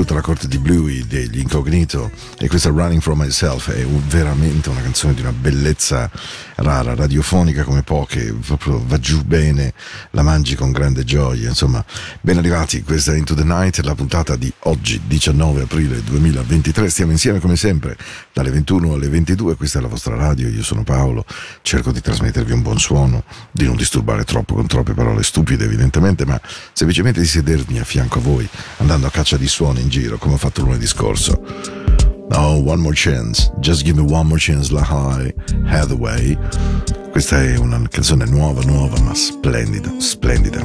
cresciuta la corte di Bluey degli Incognito e questa Running From Myself è un, veramente una canzone di una bellezza rara, radiofonica come poche, proprio va giù bene, la mangi con grande gioia, insomma, ben arrivati, questa è Into the Night, la puntata di oggi, 19 aprile 2023, stiamo insieme come sempre dalle 21 alle 22, questa è la vostra radio, io sono Paolo, cerco di trasmettervi un buon suono, di non disturbare troppo con troppe parole stupide evidentemente, ma semplicemente di sedermi a fianco a voi, andando a caccia di suoni in giro, come ho fatto lunedì scorso. Oh, one more chance, just give me one more chance, La High Hathaway. Questa è una canzone nuova, nuova, ma splendida, splendida.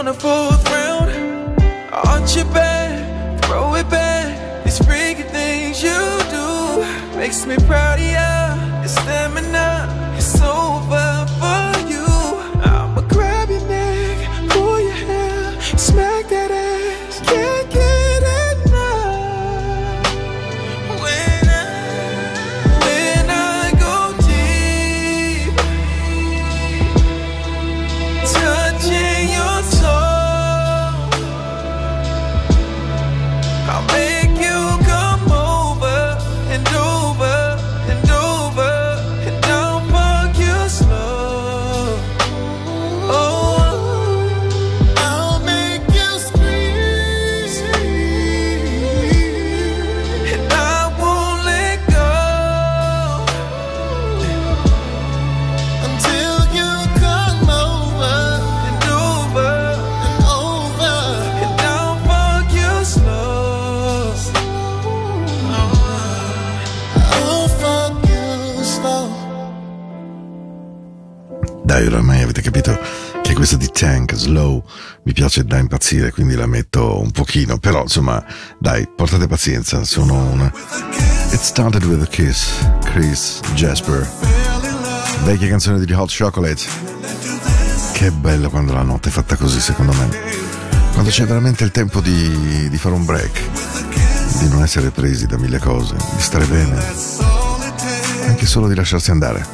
on the floor piace da impazzire, quindi la metto un pochino, però insomma, dai, portate pazienza, sono una... It started with a kiss, Chris Jasper, vecchia canzone di Hot Chocolate. Che bello quando la notte è fatta così, secondo me. Quando c'è veramente il tempo di, di fare un break, di non essere presi da mille cose, di stare bene, anche solo di lasciarsi andare.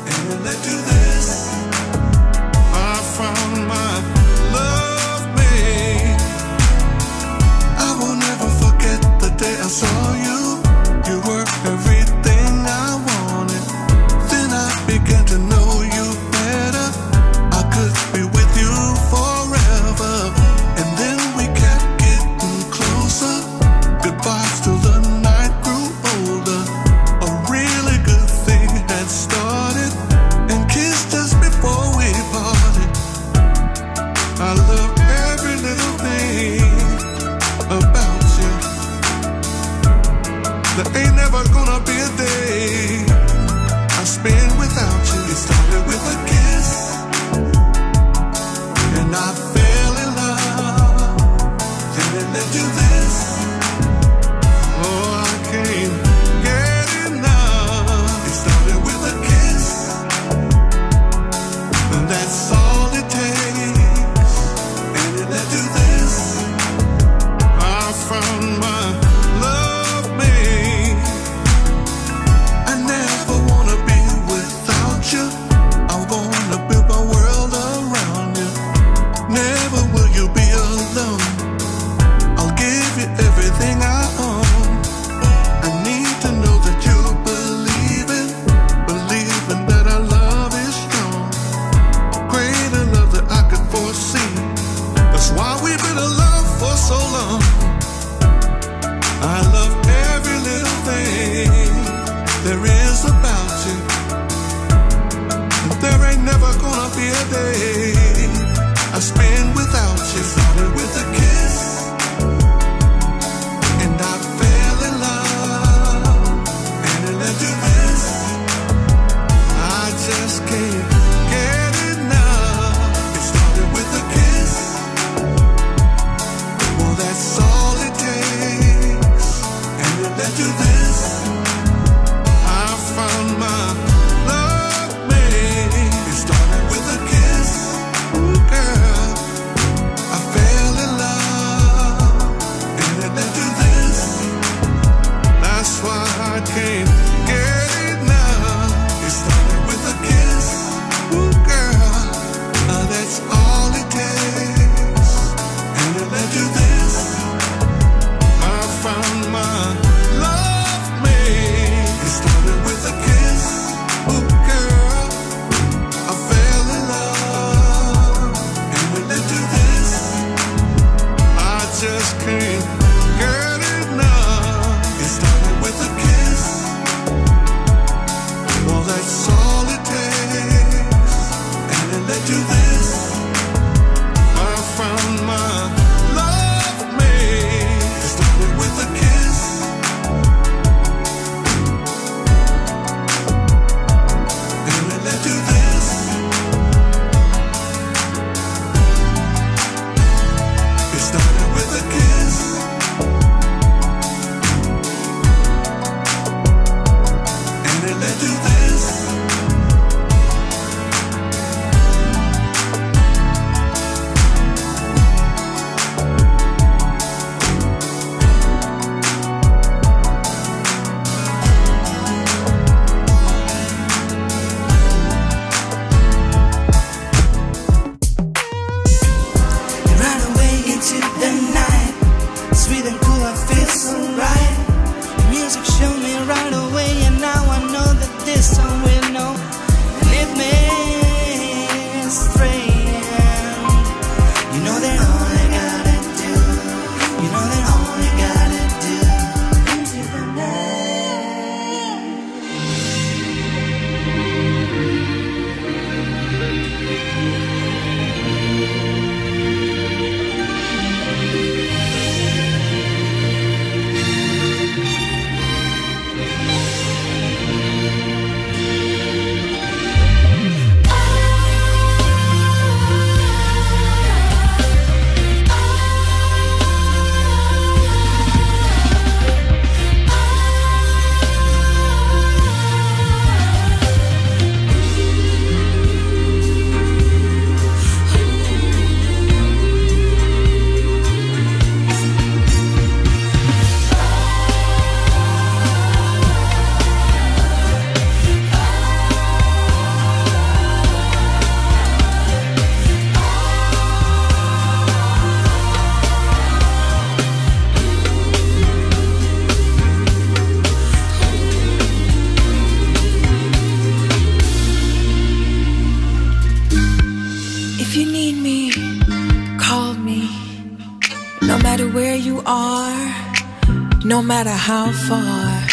Matter how far.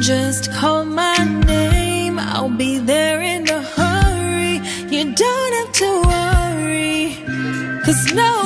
Just call my name, I'll be there in a hurry. You don't have to worry, cause no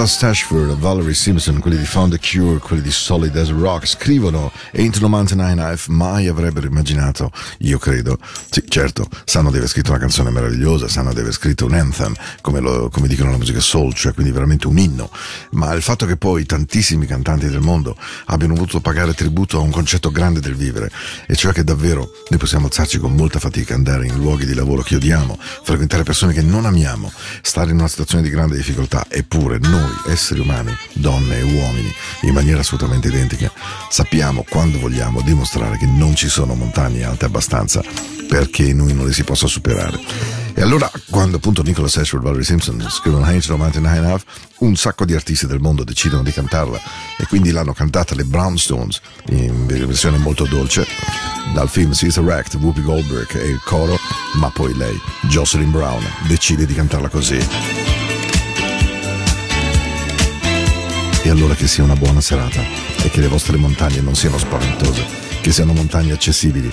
Nicholas Ashford, Valerie Simpson, quelli di Found a Cure, quelli di Solid as Rock scrivono Into the Mountain High Knife, mai avrebbero immaginato, io credo. Sì, certo, sanno di aver scritto una canzone meravigliosa, sanno di aver scritto un anthem, come, lo- come dicono la musica soul, cioè quindi veramente un inno. Ma il fatto che poi tantissimi cantanti del mondo abbiano voluto pagare tributo a un concetto grande del vivere, e cioè che davvero noi possiamo alzarci con molta fatica, andare in luoghi di lavoro che odiamo, frequentare persone che non amiamo, stare in una situazione di grande difficoltà, eppure noi, esseri umani, donne e uomini, in maniera assolutamente identica, sappiamo quando vogliamo dimostrare che non ci sono montagne alte abbastanza perché noi non le si possa superare. E allora, quando appunto Nicholas Ashford e Valerie Simpson scrivono Ain't No Mountain High Enough, un sacco di artisti del mondo decidono di cantarla e quindi l'hanno cantata le Brownstones in versione molto dolce dal film Caesar Act, Whoopi Goldberg e il coro, ma poi lei, Jocelyn Brown, decide di cantarla così. Allora che sia una buona serata e che le vostre montagne non siano spaventose, che siano montagne accessibili.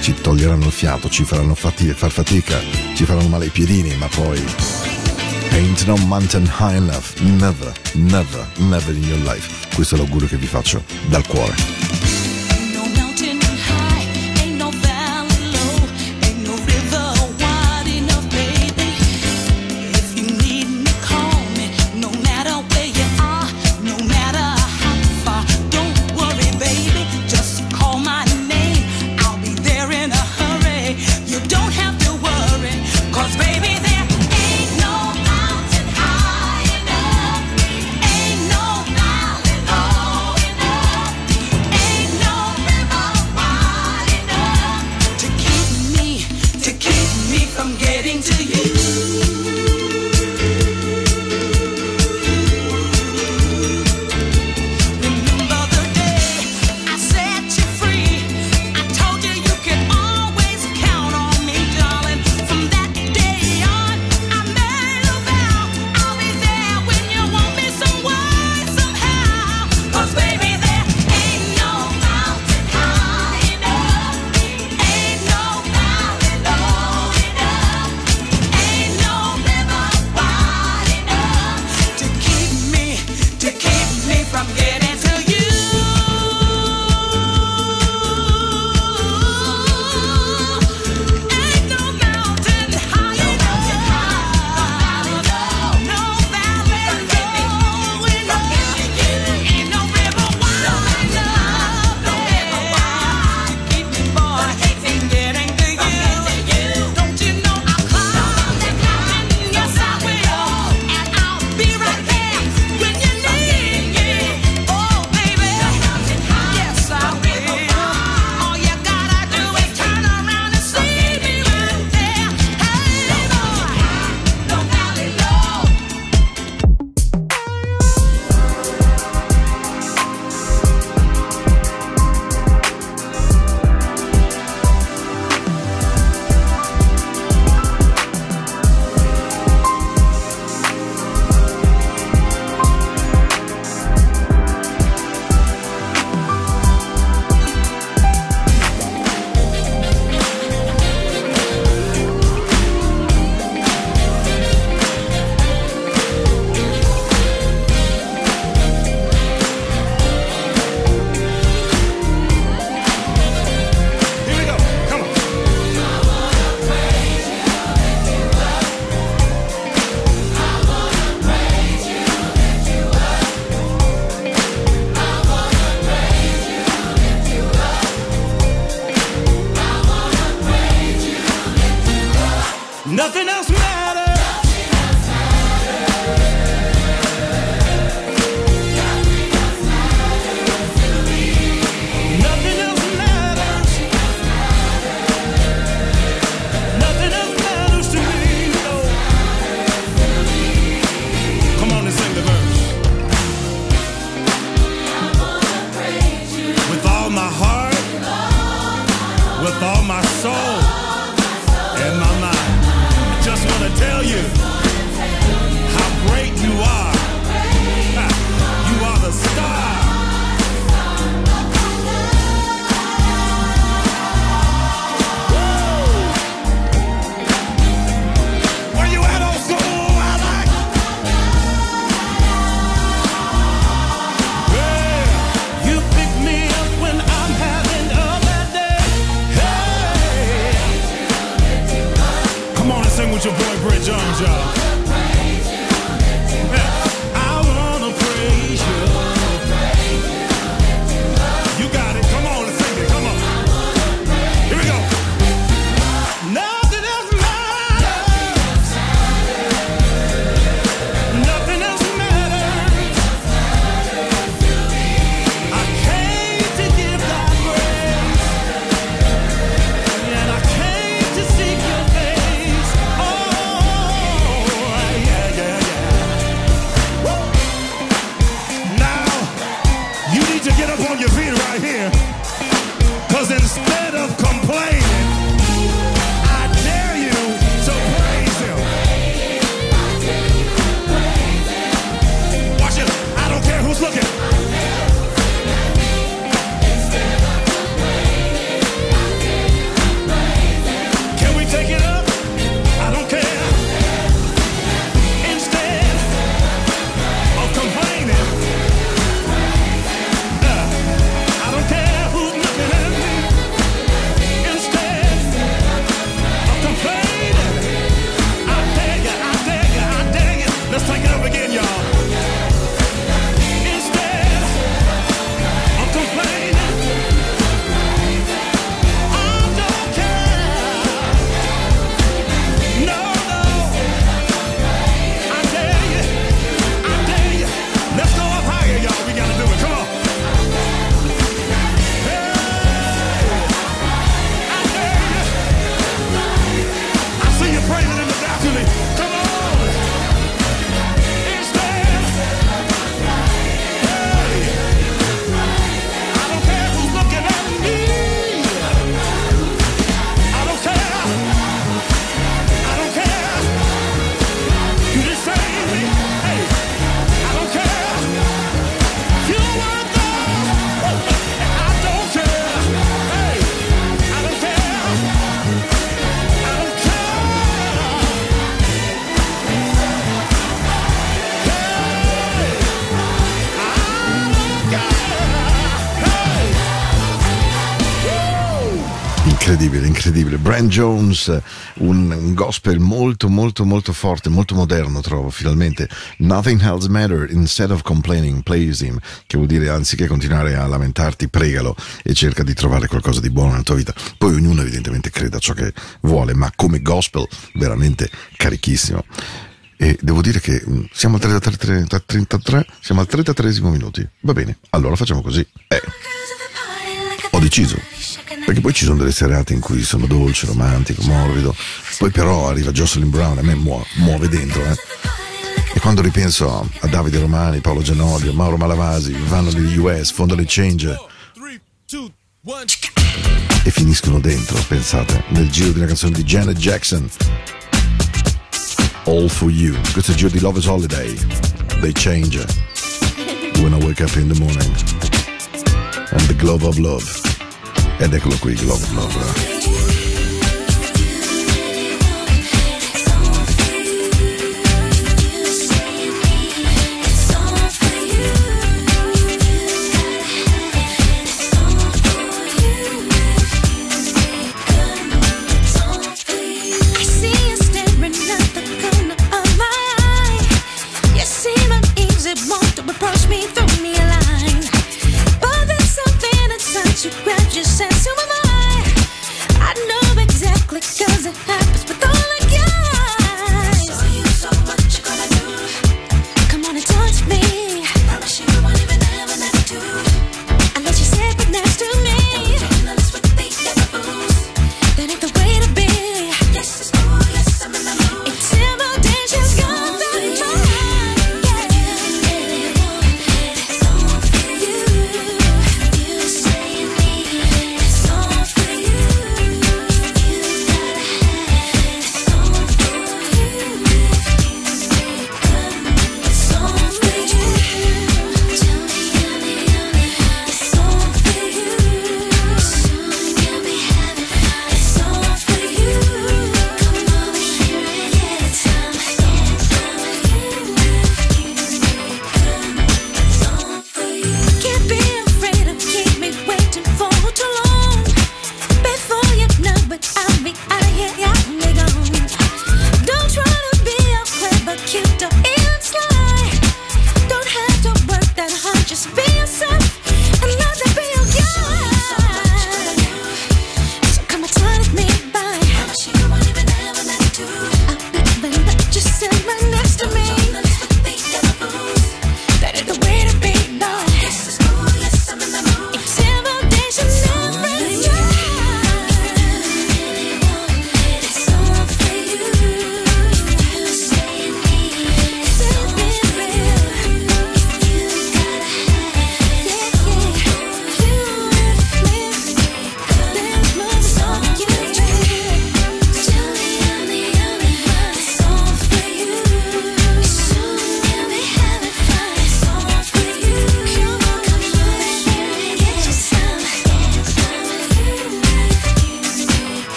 Ci toglieranno il fiato, ci faranno fati- far fatica, ci faranno male i piedini, ma poi Ain't no mountain high enough, never, never, never in your life. Questo è l'augurio che vi faccio dal cuore. Brand Jones, un, gospel molto, molto, molto forte, molto moderno, trovo, finalmente. Nothing else matter, instead of complaining, praise him, che vuol dire anziché continuare a lamentarti, pregalo e cerca di trovare qualcosa di buono nella tua vita. Poi ognuno evidentemente crede a ciò che vuole, ma come gospel veramente carichissimo. E devo dire che mm, siamo al 33, 33 siamo al 33 minuti. Va bene, allora facciamo così. Eh, ho deciso perché poi ci sono delle serate in cui sono dolce, romantico, morbido, poi però arriva Jocelyn Brown e a me muove, muove dentro, eh. E quando ripenso a Davide Romani, Paolo Gianoglio, Mauro Malavasi, vanno negli US, fondano i Change e finiscono dentro, pensate, nel giro di una canzone di Janet Jackson. All for you. Questo è il giro di Love is Holiday. They change. When I wake up in the morning. And the glove of love. Ed eccolo qui, Glove Love.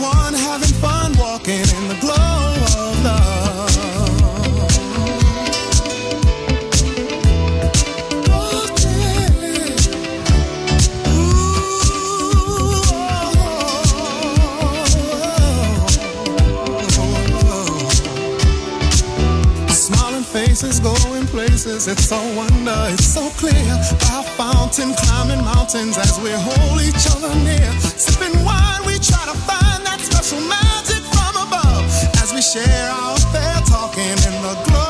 One having fun walking in the glow of love. faces, going places. It's so wonder, it's so clear. Our fountain, climbing mountains as we hold each other near. Sipping wine, we try to find special magic from above as we share our affair, talking in the glow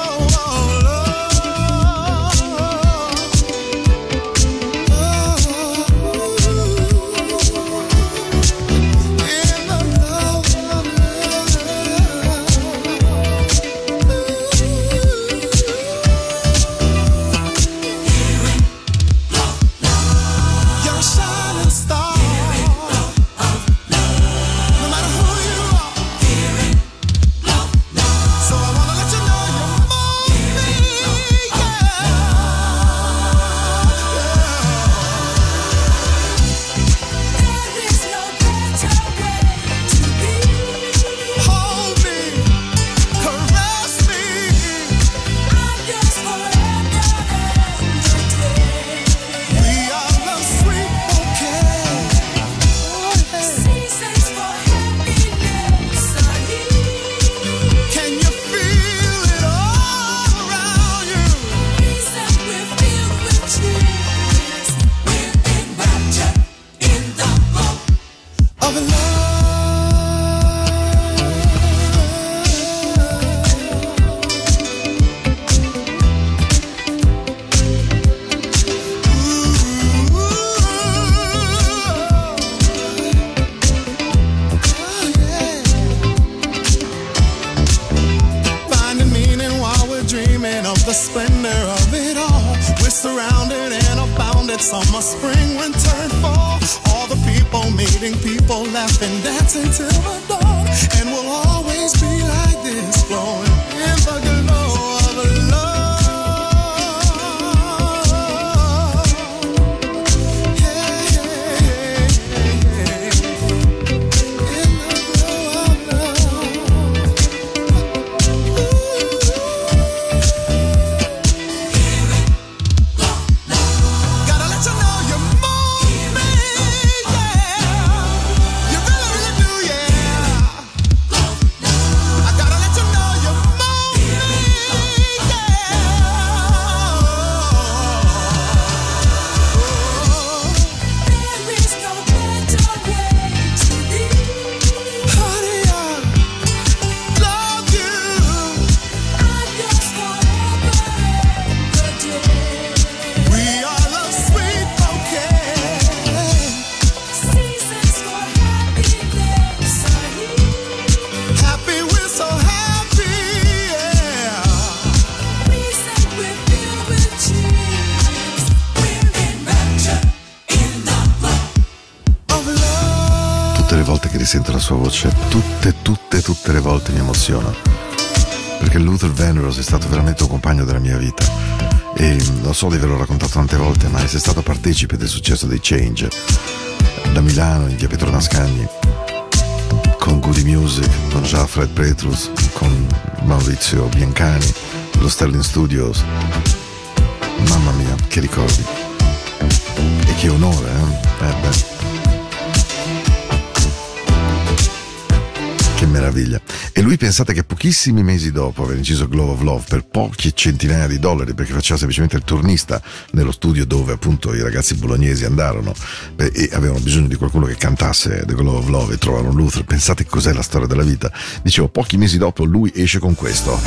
stato veramente un compagno della mia vita. E lo so di averlo raccontato tante volte, ma essere stato partecipe del successo dei Change da Milano in via Petro Scagni con Goody Music, con Jafred Petrus, con Maurizio Biancani, lo Sterling Studios. Mamma mia, che ricordi! E che onore, eh? eh beh. Che meraviglia. E lui pensate che pochissimi mesi dopo aver inciso Glove of Love per pochi centinaia di dollari, perché faceva semplicemente il turnista nello studio dove appunto i ragazzi bolognesi andarono e avevano bisogno di qualcuno che cantasse The Glove of Love e trovarono Luther. Pensate cos'è la storia della vita. Dicevo, pochi mesi dopo lui esce con questo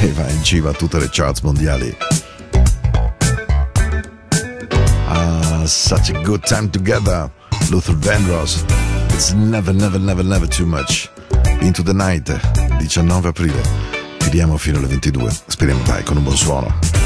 e va in civa a tutte le charts mondiali. Ah, such a good time together, Luther Vandross. It's never, never, never, never too much. Into the Night, 19 aprile. Tiriamo fino alle 22. Speriamo dai, con un buon suono.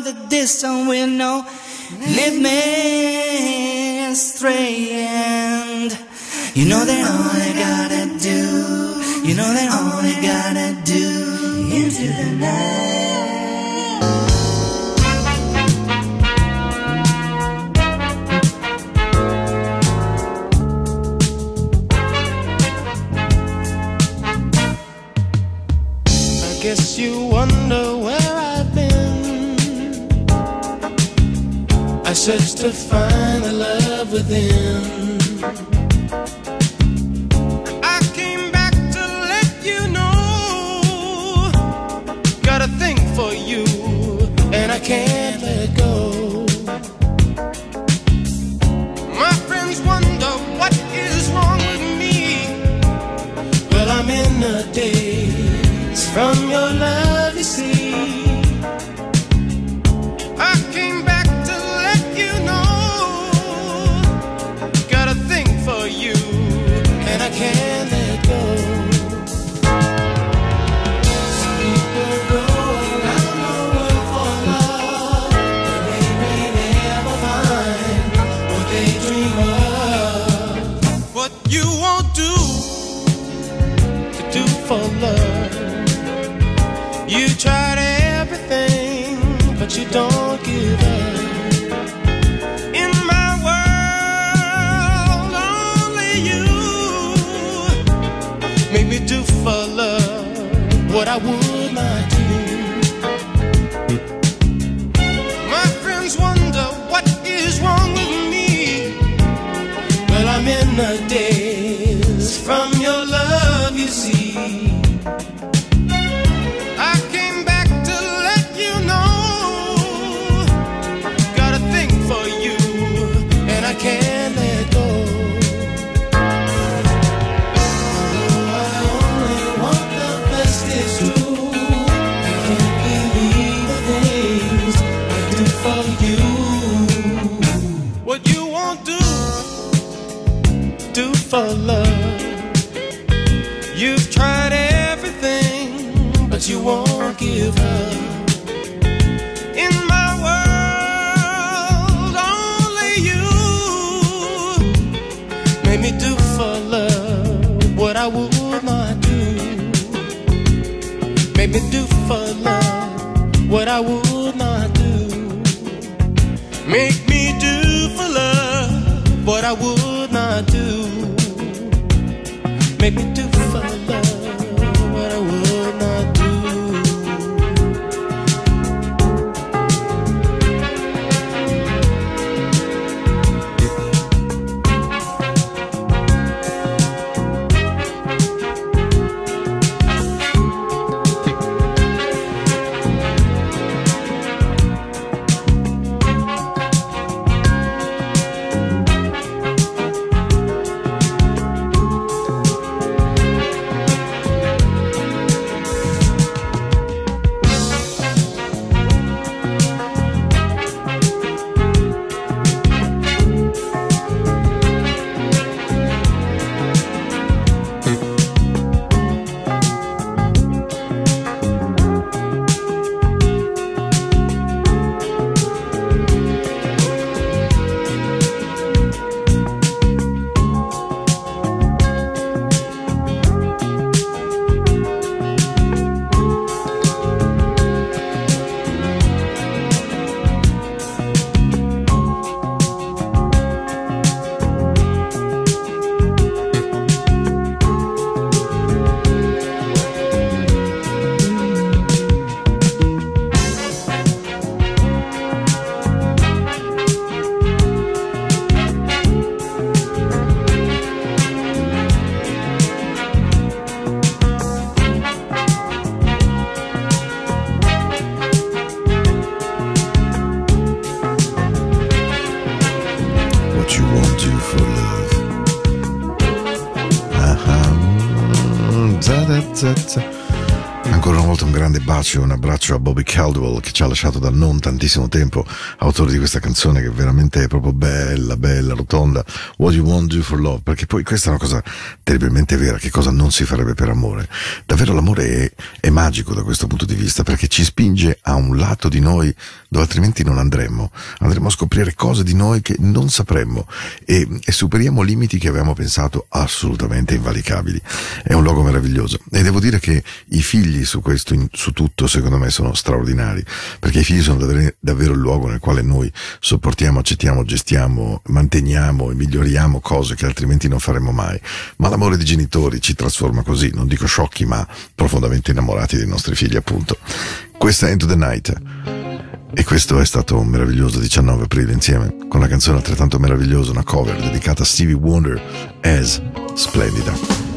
that this time will know. Lead me astray, and you know that all I gotta do, you know that all I gotta do into the night. search to find the love within. I would. A Bobby Caldwell che ci ha lasciato da non tantissimo tempo, autore di questa canzone che veramente è proprio bella, bella, rotonda, What You Want Do For Love, perché poi questa è una cosa terribilmente vera, che cosa non si farebbe per amore. Davvero l'amore è, è magico da questo punto di vista, perché ci spinge a un lato di noi dove altrimenti non andremmo, andremo a scoprire cose di noi che non sapremmo e, e superiamo limiti che avevamo pensato assolutamente invalicabili. È un luogo meraviglioso e devo dire che i figli su questo, in- su tutto, secondo me sono straordinari, perché i figli sono davvero, davvero il luogo nel quale noi sopportiamo, accettiamo, gestiamo, manteniamo e miglioriamo cose che altrimenti non faremmo mai. Ma l'amore dei genitori ci trasforma così, non dico sciocchi, ma profondamente innamorati dei nostri figli, appunto. Questa è Into the Night. E questo è stato un meraviglioso 19 aprile insieme con una canzone altrettanto meravigliosa, una cover dedicata a Stevie Wonder as Splendida.